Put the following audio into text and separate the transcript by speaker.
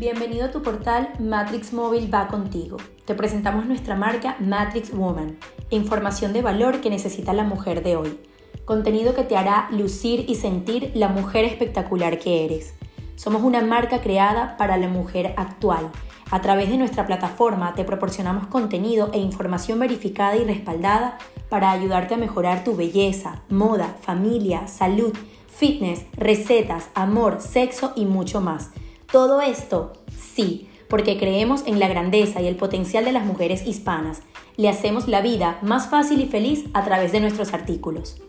Speaker 1: Bienvenido a tu portal Matrix Móvil va contigo. Te presentamos nuestra marca Matrix Woman, información de valor que necesita la mujer de hoy. Contenido que te hará lucir y sentir la mujer espectacular que eres. Somos una marca creada para la mujer actual. A través de nuestra plataforma te proporcionamos contenido e información verificada y respaldada para ayudarte a mejorar tu belleza, moda, familia, salud, fitness, recetas, amor, sexo y mucho más todo esto, sí, porque creemos en la grandeza y el potencial de las mujeres hispanas. Le hacemos la vida más fácil y feliz a través de nuestros artículos.